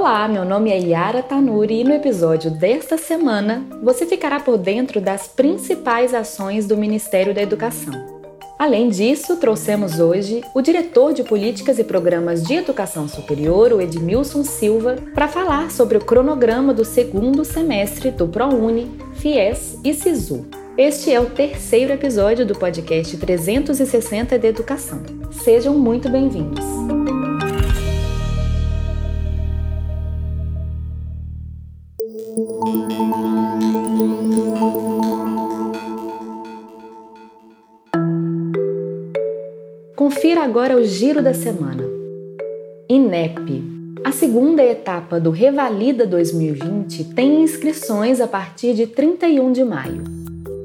Olá, meu nome é Yara Tanuri e no episódio desta semana você ficará por dentro das principais ações do Ministério da Educação. Além disso, trouxemos hoje o diretor de Políticas e Programas de Educação Superior, o Edmilson Silva, para falar sobre o cronograma do segundo semestre do ProUni, FIES e SISU. Este é o terceiro episódio do podcast 360 de Educação. Sejam muito bem-vindos. Confira agora o giro da semana. INEP. A segunda etapa do Revalida 2020 tem inscrições a partir de 31 de maio.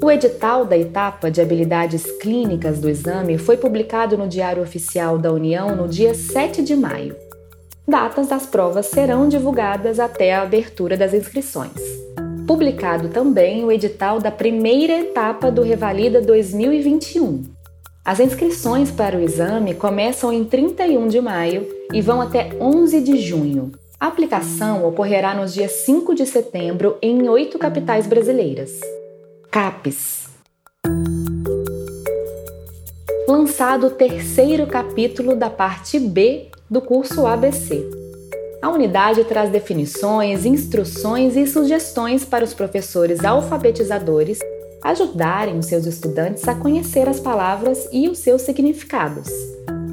O edital da etapa de habilidades clínicas do exame foi publicado no Diário Oficial da União no dia 7 de maio. Datas das provas serão divulgadas até a abertura das inscrições. Publicado também o edital da primeira etapa do Revalida 2021. As inscrições para o exame começam em 31 de maio e vão até 11 de junho. A aplicação ocorrerá nos dias 5 de setembro em oito capitais brasileiras. CAPES. Lançado o terceiro capítulo da parte B do curso ABC. A unidade traz definições, instruções e sugestões para os professores alfabetizadores ajudarem os seus estudantes a conhecer as palavras e os seus significados.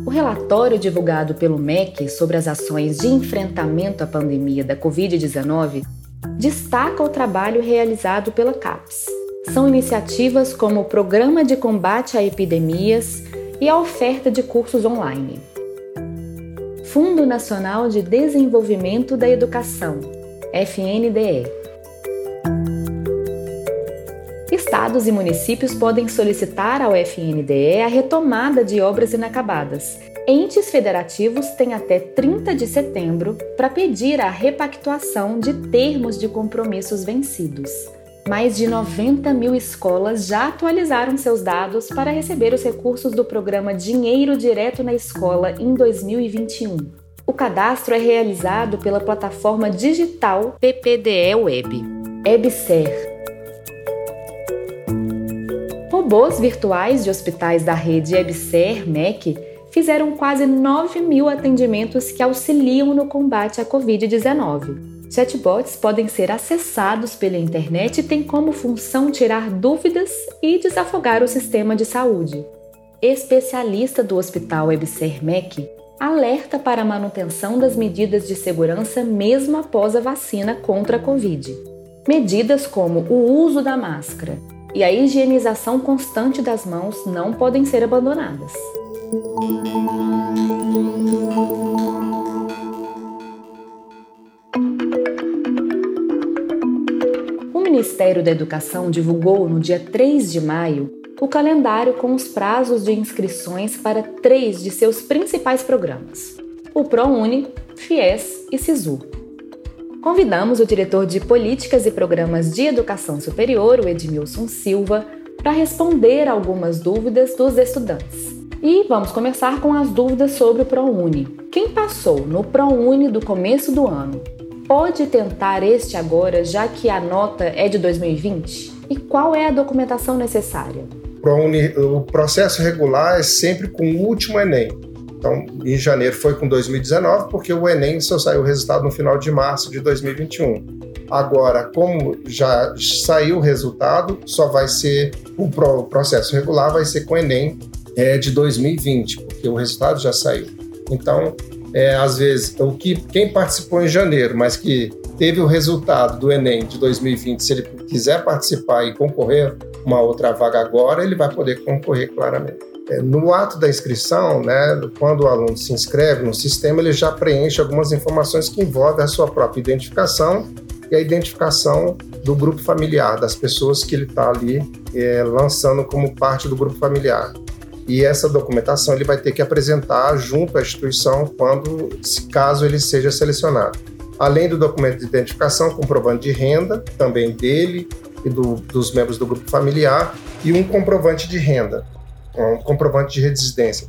O relatório divulgado pelo MEC sobre as ações de enfrentamento à pandemia da Covid-19 destaca o trabalho realizado pela CAPES são iniciativas como o Programa de Combate a Epidemias e a oferta de cursos online. Fundo Nacional de Desenvolvimento da Educação, FNDE. Estados e municípios podem solicitar ao FNDE a retomada de obras inacabadas. Entes federativos têm até 30 de setembro para pedir a repactuação de termos de compromissos vencidos mais de 90 mil escolas já atualizaram seus dados para receber os recursos do programa Dinheiro Direto na Escola em 2021. O cadastro é realizado pela plataforma digital PPDE Web. EBSER. Robôs virtuais de hospitais da rede EBSER MEC fizeram quase 9 mil atendimentos que auxiliam no combate à Covid-19. Chatbots podem ser acessados pela internet e têm como função tirar dúvidas e desafogar o sistema de saúde. Especialista do Hospital Webser MEC alerta para a manutenção das medidas de segurança mesmo após a vacina contra a Covid. Medidas como o uso da máscara e a higienização constante das mãos não podem ser abandonadas. Ministério da Educação divulgou no dia 3 de maio o calendário com os prazos de inscrições para três de seus principais programas: o ProUni, FIES e SISU. Convidamos o diretor de Políticas e Programas de Educação Superior, o Edmilson Silva, para responder algumas dúvidas dos estudantes. E vamos começar com as dúvidas sobre o ProUni. Quem passou no ProUni do começo do ano pode tentar este agora, já que a nota é de 2020? E qual é a documentação necessária? O processo regular é sempre com o último Enem. Então, em janeiro foi com 2019, porque o Enem só saiu o resultado no final de março de 2021. Agora, como já saiu o resultado, só vai ser o processo regular vai ser com o Enem é, de 2020, porque o resultado já saiu. Então, é, às vezes, o que quem participou em janeiro, mas que teve o resultado do Enem de 2020, se ele quiser participar e concorrer uma outra vaga agora, ele vai poder concorrer claramente. É, no ato da inscrição, né, quando o aluno se inscreve no sistema, ele já preenche algumas informações que envolvem a sua própria identificação e a identificação do grupo familiar, das pessoas que ele está ali é, lançando como parte do grupo familiar e essa documentação ele vai ter que apresentar junto à instituição quando, caso ele seja selecionado. Além do documento de identificação, comprovante de renda, também dele e do, dos membros do grupo familiar, e um comprovante de renda, um comprovante de residência.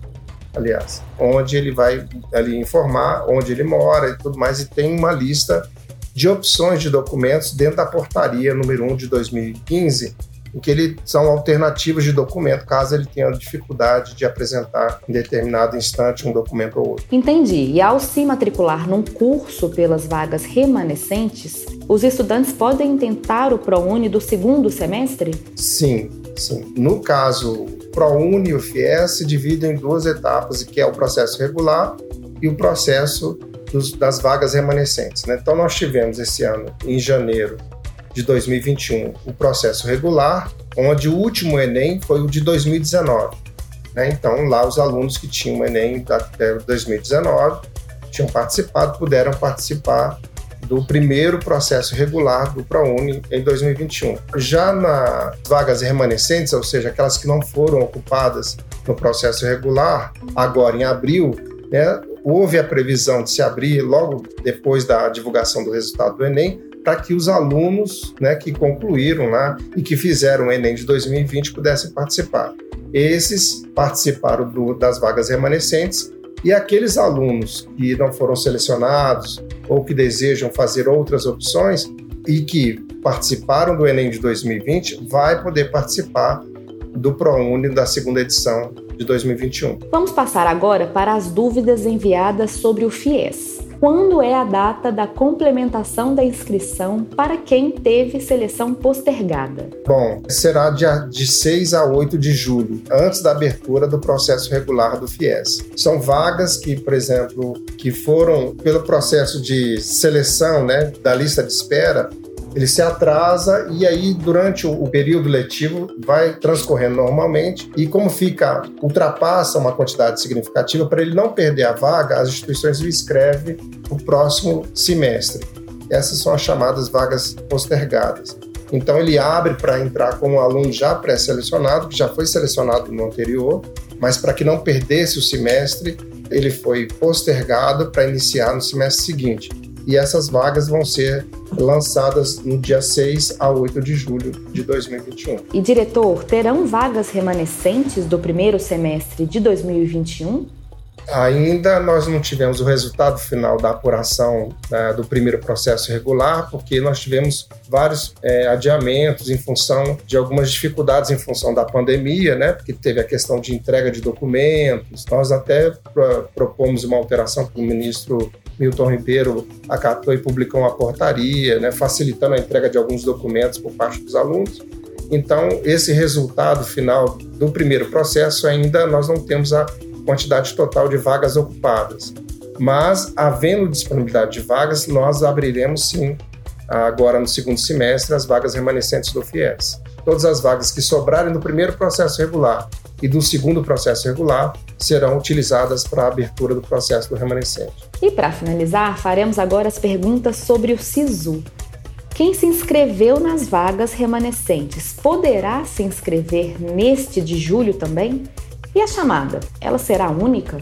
aliás, onde ele vai ali informar onde ele mora e tudo mais, e tem uma lista de opções de documentos dentro da portaria número 1 de 2015, em que ele são alternativas de documento, caso ele tenha dificuldade de apresentar em determinado instante um documento ou outro. Entendi. E ao se matricular num curso pelas vagas remanescentes, os estudantes podem tentar o ProUni do segundo semestre? Sim, sim. No caso ProUni e o FIES se dividem em duas etapas, que é o processo regular e o processo dos, das vagas remanescentes. Né? Então, nós tivemos esse ano, em janeiro de 2021, o processo regular, onde o último Enem foi o de 2019. Né? Então, lá os alunos que tinham o Enem até 2019 tinham participado, puderam participar do primeiro processo regular do ProUni em 2021. Já nas vagas remanescentes, ou seja, aquelas que não foram ocupadas no processo regular, agora em abril, né, houve a previsão de se abrir logo depois da divulgação do resultado do Enem, para que os alunos né, que concluíram lá e que fizeram o Enem de 2020 pudessem participar. Esses participaram do, das vagas remanescentes e aqueles alunos que não foram selecionados ou que desejam fazer outras opções e que participaram do Enem de 2020 vai poder participar do ProUni da segunda edição de 2021. Vamos passar agora para as dúvidas enviadas sobre o FIES. Quando é a data da complementação da inscrição para quem teve seleção postergada? Bom, será de 6 a 8 de julho, antes da abertura do processo regular do FIES. São vagas que, por exemplo, que foram pelo processo de seleção, né, da lista de espera, ele se atrasa e aí durante o período letivo vai transcorrendo normalmente e como fica ultrapassa uma quantidade significativa para ele não perder a vaga, as instituições o escrevem o próximo semestre. Essas são as chamadas vagas postergadas. Então ele abre para entrar como aluno já pré-selecionado, que já foi selecionado no anterior, mas para que não perdesse o semestre, ele foi postergado para iniciar no semestre seguinte e essas vagas vão ser lançadas no dia 6 a 8 de julho de 2021. E diretor, terão vagas remanescentes do primeiro semestre de 2021? Ainda nós não tivemos o resultado final da apuração né, do primeiro processo regular, porque nós tivemos vários é, adiamentos em função de algumas dificuldades em função da pandemia, né, porque teve a questão de entrega de documentos. Nós até propomos uma alteração para o ministro Milton Ribeiro acatou e publicou uma portaria, né, facilitando a entrega de alguns documentos por parte dos alunos. Então, esse resultado final do primeiro processo ainda nós não temos a quantidade total de vagas ocupadas. Mas, havendo disponibilidade de vagas, nós abriremos sim, agora no segundo semestre, as vagas remanescentes do FIES. Todas as vagas que sobrarem do primeiro processo regular e do segundo processo regular serão utilizadas para a abertura do processo do remanescente. E para finalizar, faremos agora as perguntas sobre o SISU. Quem se inscreveu nas vagas remanescentes poderá se inscrever neste de julho também? E a chamada, ela será única?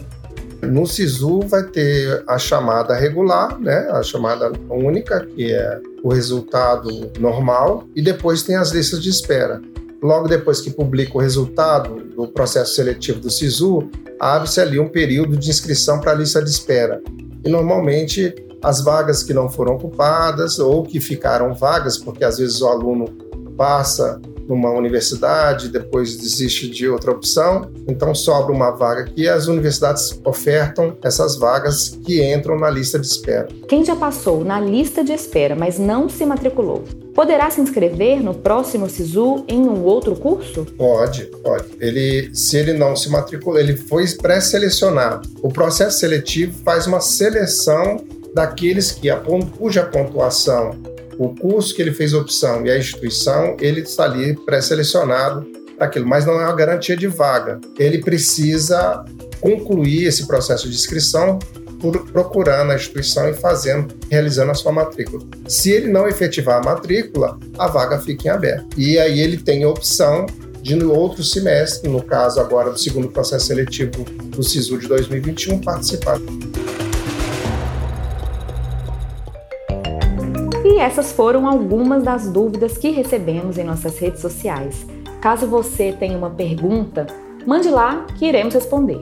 No SISU vai ter a chamada regular, né? a chamada única, que é o resultado normal, e depois tem as listas de espera. Logo depois que publica o resultado do processo seletivo do SISU, abre-se ali um período de inscrição para a lista de espera. E normalmente as vagas que não foram ocupadas ou que ficaram vagas, porque às vezes o aluno passa numa universidade, depois desiste de outra opção, então sobra uma vaga que as universidades ofertam essas vagas que entram na lista de espera. Quem já passou na lista de espera, mas não se matriculou, poderá se inscrever no próximo SISU em um outro curso? Pode, pode. Ele, se ele não se matriculou, ele foi pré-selecionado. O processo seletivo faz uma seleção daqueles que cuja pontuação o curso que ele fez opção e a instituição, ele está ali pré-selecionado para aquilo, mas não é uma garantia de vaga. Ele precisa concluir esse processo de inscrição procurando a instituição e fazendo, realizando a sua matrícula. Se ele não efetivar a matrícula, a vaga fica em aberto. E aí ele tem a opção de no outro semestre, no caso agora do segundo processo seletivo do SISU de 2021, participar. Essas foram algumas das dúvidas que recebemos em nossas redes sociais. Caso você tenha uma pergunta, mande lá que iremos responder.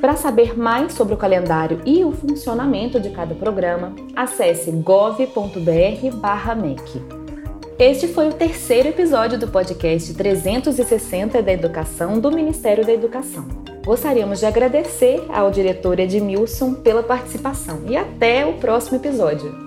Para saber mais sobre o calendário e o funcionamento de cada programa, acesse gov.br/mec. Este foi o terceiro episódio do podcast 360 da Educação do Ministério da Educação. Gostaríamos de agradecer ao diretor Edmilson pela participação e até o próximo episódio.